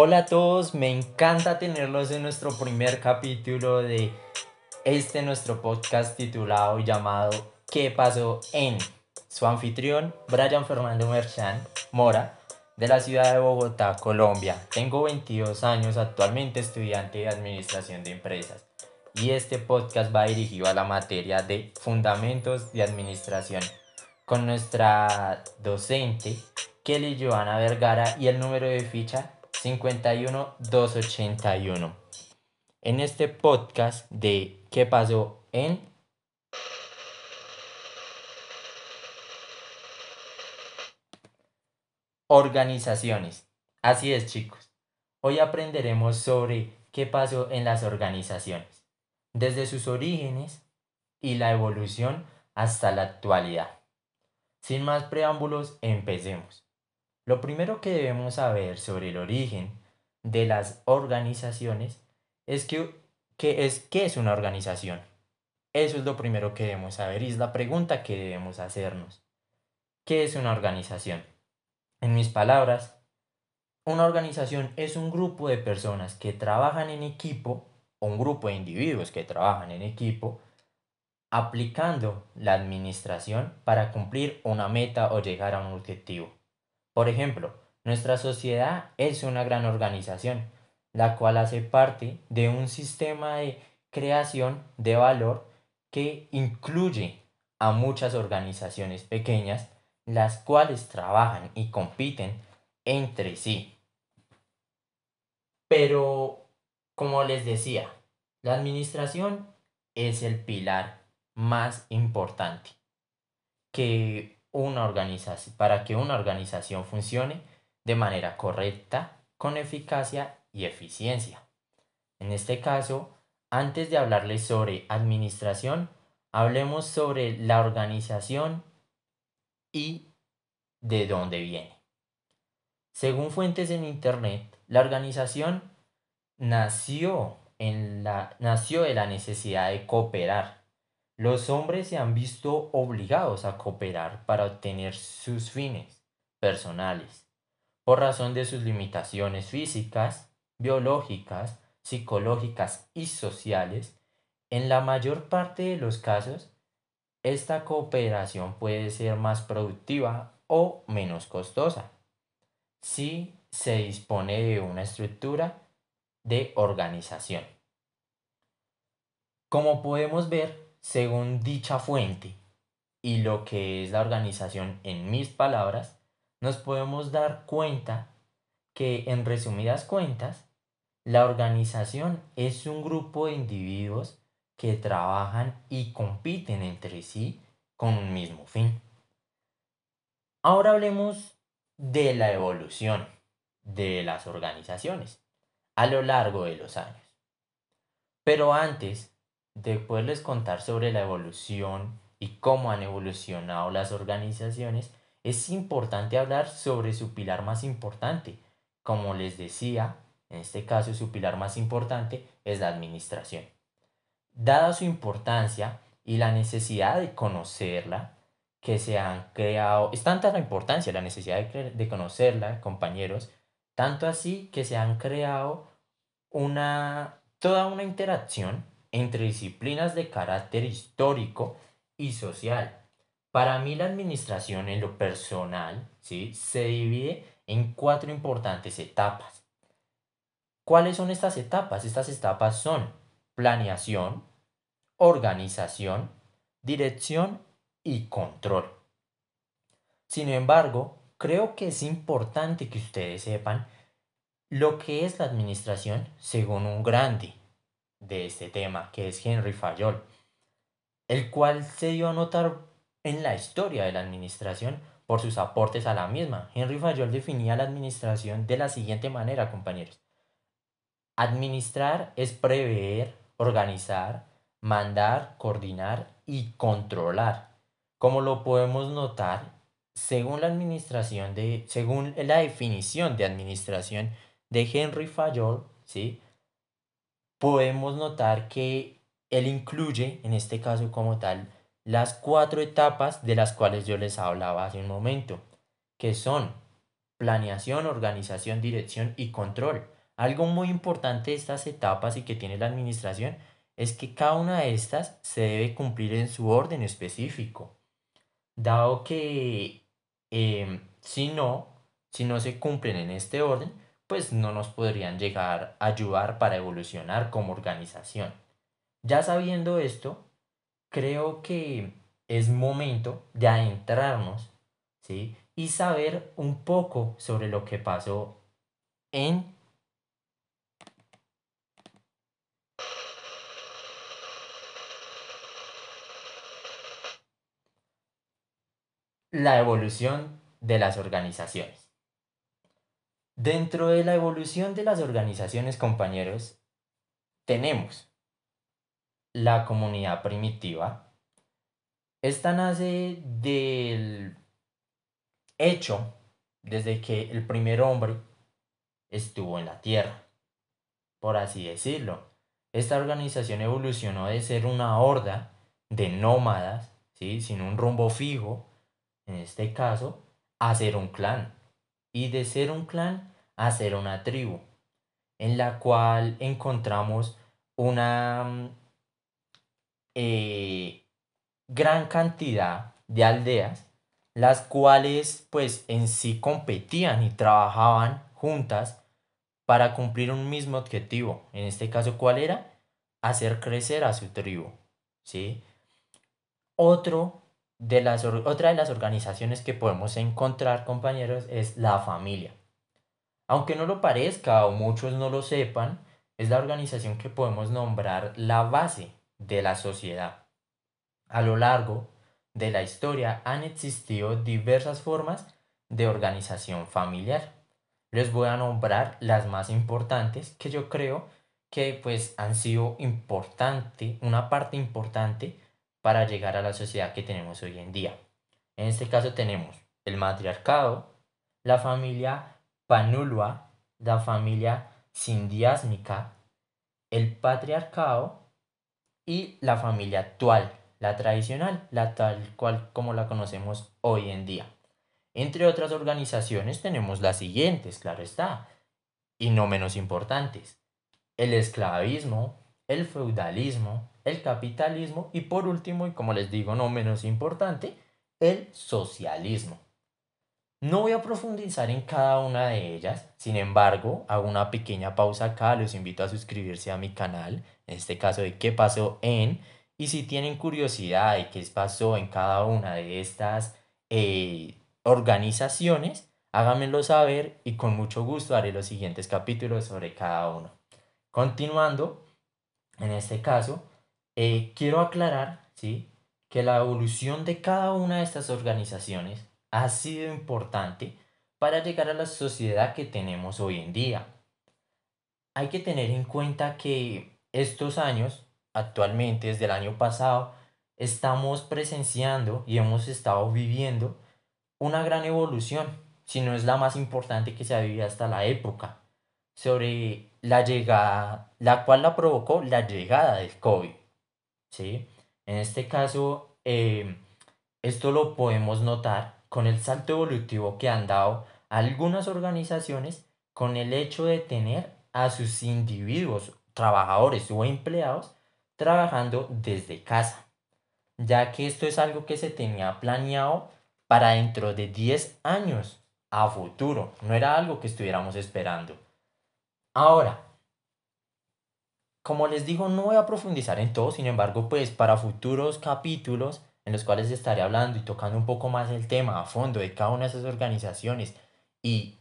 Hola a todos, me encanta tenerlos en nuestro primer capítulo de este nuestro podcast titulado llamado ¿Qué pasó en? Su anfitrión, Brian Fernando Merchan Mora, de la ciudad de Bogotá, Colombia. Tengo 22 años, actualmente estudiante de Administración de Empresas. Y este podcast va dirigido a la materia de Fundamentos de Administración con nuestra docente Kelly Joana Vergara y el número de ficha 51281. En este podcast de ¿Qué pasó en? Organizaciones. Así es chicos. Hoy aprenderemos sobre qué pasó en las organizaciones, desde sus orígenes y la evolución hasta la actualidad. Sin más preámbulos, empecemos. Lo primero que debemos saber sobre el origen de las organizaciones es que, es, ¿qué es una organización? Eso es lo primero que debemos saber y es la pregunta que debemos hacernos. ¿Qué es una organización? En mis palabras, una organización es un grupo de personas que trabajan en equipo o un grupo de individuos que trabajan en equipo aplicando la administración para cumplir una meta o llegar a un objetivo. Por ejemplo, nuestra sociedad es una gran organización, la cual hace parte de un sistema de creación de valor que incluye a muchas organizaciones pequeñas, las cuales trabajan y compiten entre sí. Pero, como les decía, la administración es el pilar más importante que una organización, para que una organización funcione de manera correcta, con eficacia y eficiencia. En este caso, antes de hablarles sobre administración, hablemos sobre la organización y de dónde viene. Según fuentes en Internet, la organización nació, en la, nació de la necesidad de cooperar los hombres se han visto obligados a cooperar para obtener sus fines personales, por razón de sus limitaciones físicas, biológicas, psicológicas y sociales. En la mayor parte de los casos, esta cooperación puede ser más productiva o menos costosa si se dispone de una estructura de organización. Como podemos ver, según dicha fuente y lo que es la organización en mis palabras, nos podemos dar cuenta que en resumidas cuentas, la organización es un grupo de individuos que trabajan y compiten entre sí con un mismo fin. Ahora hablemos de la evolución de las organizaciones a lo largo de los años. Pero antes de poderles contar sobre la evolución y cómo han evolucionado las organizaciones, es importante hablar sobre su pilar más importante. Como les decía, en este caso su pilar más importante es la administración. Dada su importancia y la necesidad de conocerla, que se han creado, es tanta la importancia, la necesidad de, de conocerla, compañeros, tanto así que se han creado una, toda una interacción entre disciplinas de carácter histórico y social. Para mí la administración en lo personal ¿sí? se divide en cuatro importantes etapas. ¿Cuáles son estas etapas? Estas etapas son planeación, organización, dirección y control. Sin embargo, creo que es importante que ustedes sepan lo que es la administración según un grande de este tema, que es Henry Fayol, el cual se dio a notar en la historia de la administración por sus aportes a la misma. Henry Fayol definía la administración de la siguiente manera, compañeros. Administrar es prever, organizar, mandar, coordinar y controlar. Como lo podemos notar, según la administración de según la definición de administración de Henry Fayol, ¿sí? Podemos notar que él incluye, en este caso como tal, las cuatro etapas de las cuales yo les hablaba hace un momento, que son planeación, organización, dirección y control. Algo muy importante de estas etapas y que tiene la administración es que cada una de estas se debe cumplir en su orden específico, dado que em, si no, si no se cumplen en este orden, pues no nos podrían llegar a ayudar para evolucionar como organización. Ya sabiendo esto, creo que es momento de adentrarnos ¿sí? y saber un poco sobre lo que pasó en la evolución de las organizaciones. Dentro de la evolución de las organizaciones, compañeros, tenemos la comunidad primitiva. Esta nace del hecho desde que el primer hombre estuvo en la Tierra, por así decirlo. Esta organización evolucionó de ser una horda de nómadas, ¿sí? sin un rumbo fijo, en este caso, a ser un clan y de ser un clan a ser una tribu, en la cual encontramos una mm, eh, gran cantidad de aldeas, las cuales pues en sí competían y trabajaban juntas para cumplir un mismo objetivo. En este caso, ¿cuál era? Hacer crecer a su tribu. ¿sí? Otro de las, otra de las organizaciones que podemos encontrar, compañeros, es la familia. Aunque no lo parezca o muchos no lo sepan, es la organización que podemos nombrar la base de la sociedad. A lo largo de la historia han existido diversas formas de organización familiar. Les voy a nombrar las más importantes que yo creo que pues han sido importante, una parte importante para llegar a la sociedad que tenemos hoy en día. En este caso tenemos el matriarcado, la familia panulua, la familia sindiásmica, el patriarcado y la familia actual, la tradicional, la tal cual como la conocemos hoy en día. Entre otras organizaciones tenemos las siguientes, claro está, y no menos importantes. El esclavismo, el feudalismo, el capitalismo y por último, y como les digo, no menos importante, el socialismo. No voy a profundizar en cada una de ellas, sin embargo, hago una pequeña pausa acá, los invito a suscribirse a mi canal, en este caso de qué pasó en, y si tienen curiosidad de qué pasó en cada una de estas eh, organizaciones, háganmelo saber y con mucho gusto haré los siguientes capítulos sobre cada uno. Continuando, en este caso, eh, quiero aclarar ¿sí? que la evolución de cada una de estas organizaciones ha sido importante para llegar a la sociedad que tenemos hoy en día. Hay que tener en cuenta que estos años, actualmente desde el año pasado, estamos presenciando y hemos estado viviendo una gran evolución, si no es la más importante que se ha vivido hasta la época, sobre la llegada, la cual la provocó la llegada del COVID. ¿sí? En este caso, eh, esto lo podemos notar con el salto evolutivo que han dado algunas organizaciones con el hecho de tener a sus individuos, trabajadores o empleados trabajando desde casa, ya que esto es algo que se tenía planeado para dentro de 10 años a futuro, no era algo que estuviéramos esperando. Ahora, como les digo, no voy a profundizar en todo, sin embargo, pues para futuros capítulos en los cuales estaré hablando y tocando un poco más el tema a fondo de cada una de esas organizaciones y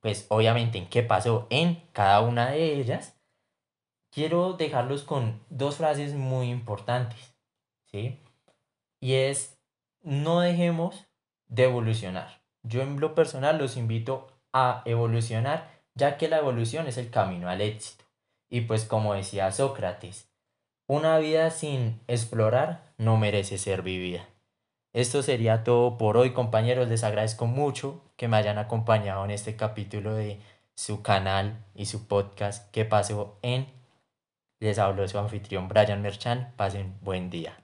pues obviamente en qué pasó en cada una de ellas, quiero dejarlos con dos frases muy importantes, ¿sí? Y es, no dejemos de evolucionar. Yo en lo personal los invito a evolucionar, ya que la evolución es el camino al éxito. Y pues como decía Sócrates, una vida sin explorar no merece ser vivida. Esto sería todo por hoy, compañeros. Les agradezco mucho que me hayan acompañado en este capítulo de su canal y su podcast que pasó en. Les habló su anfitrión Brian Merchan. Pasen buen día.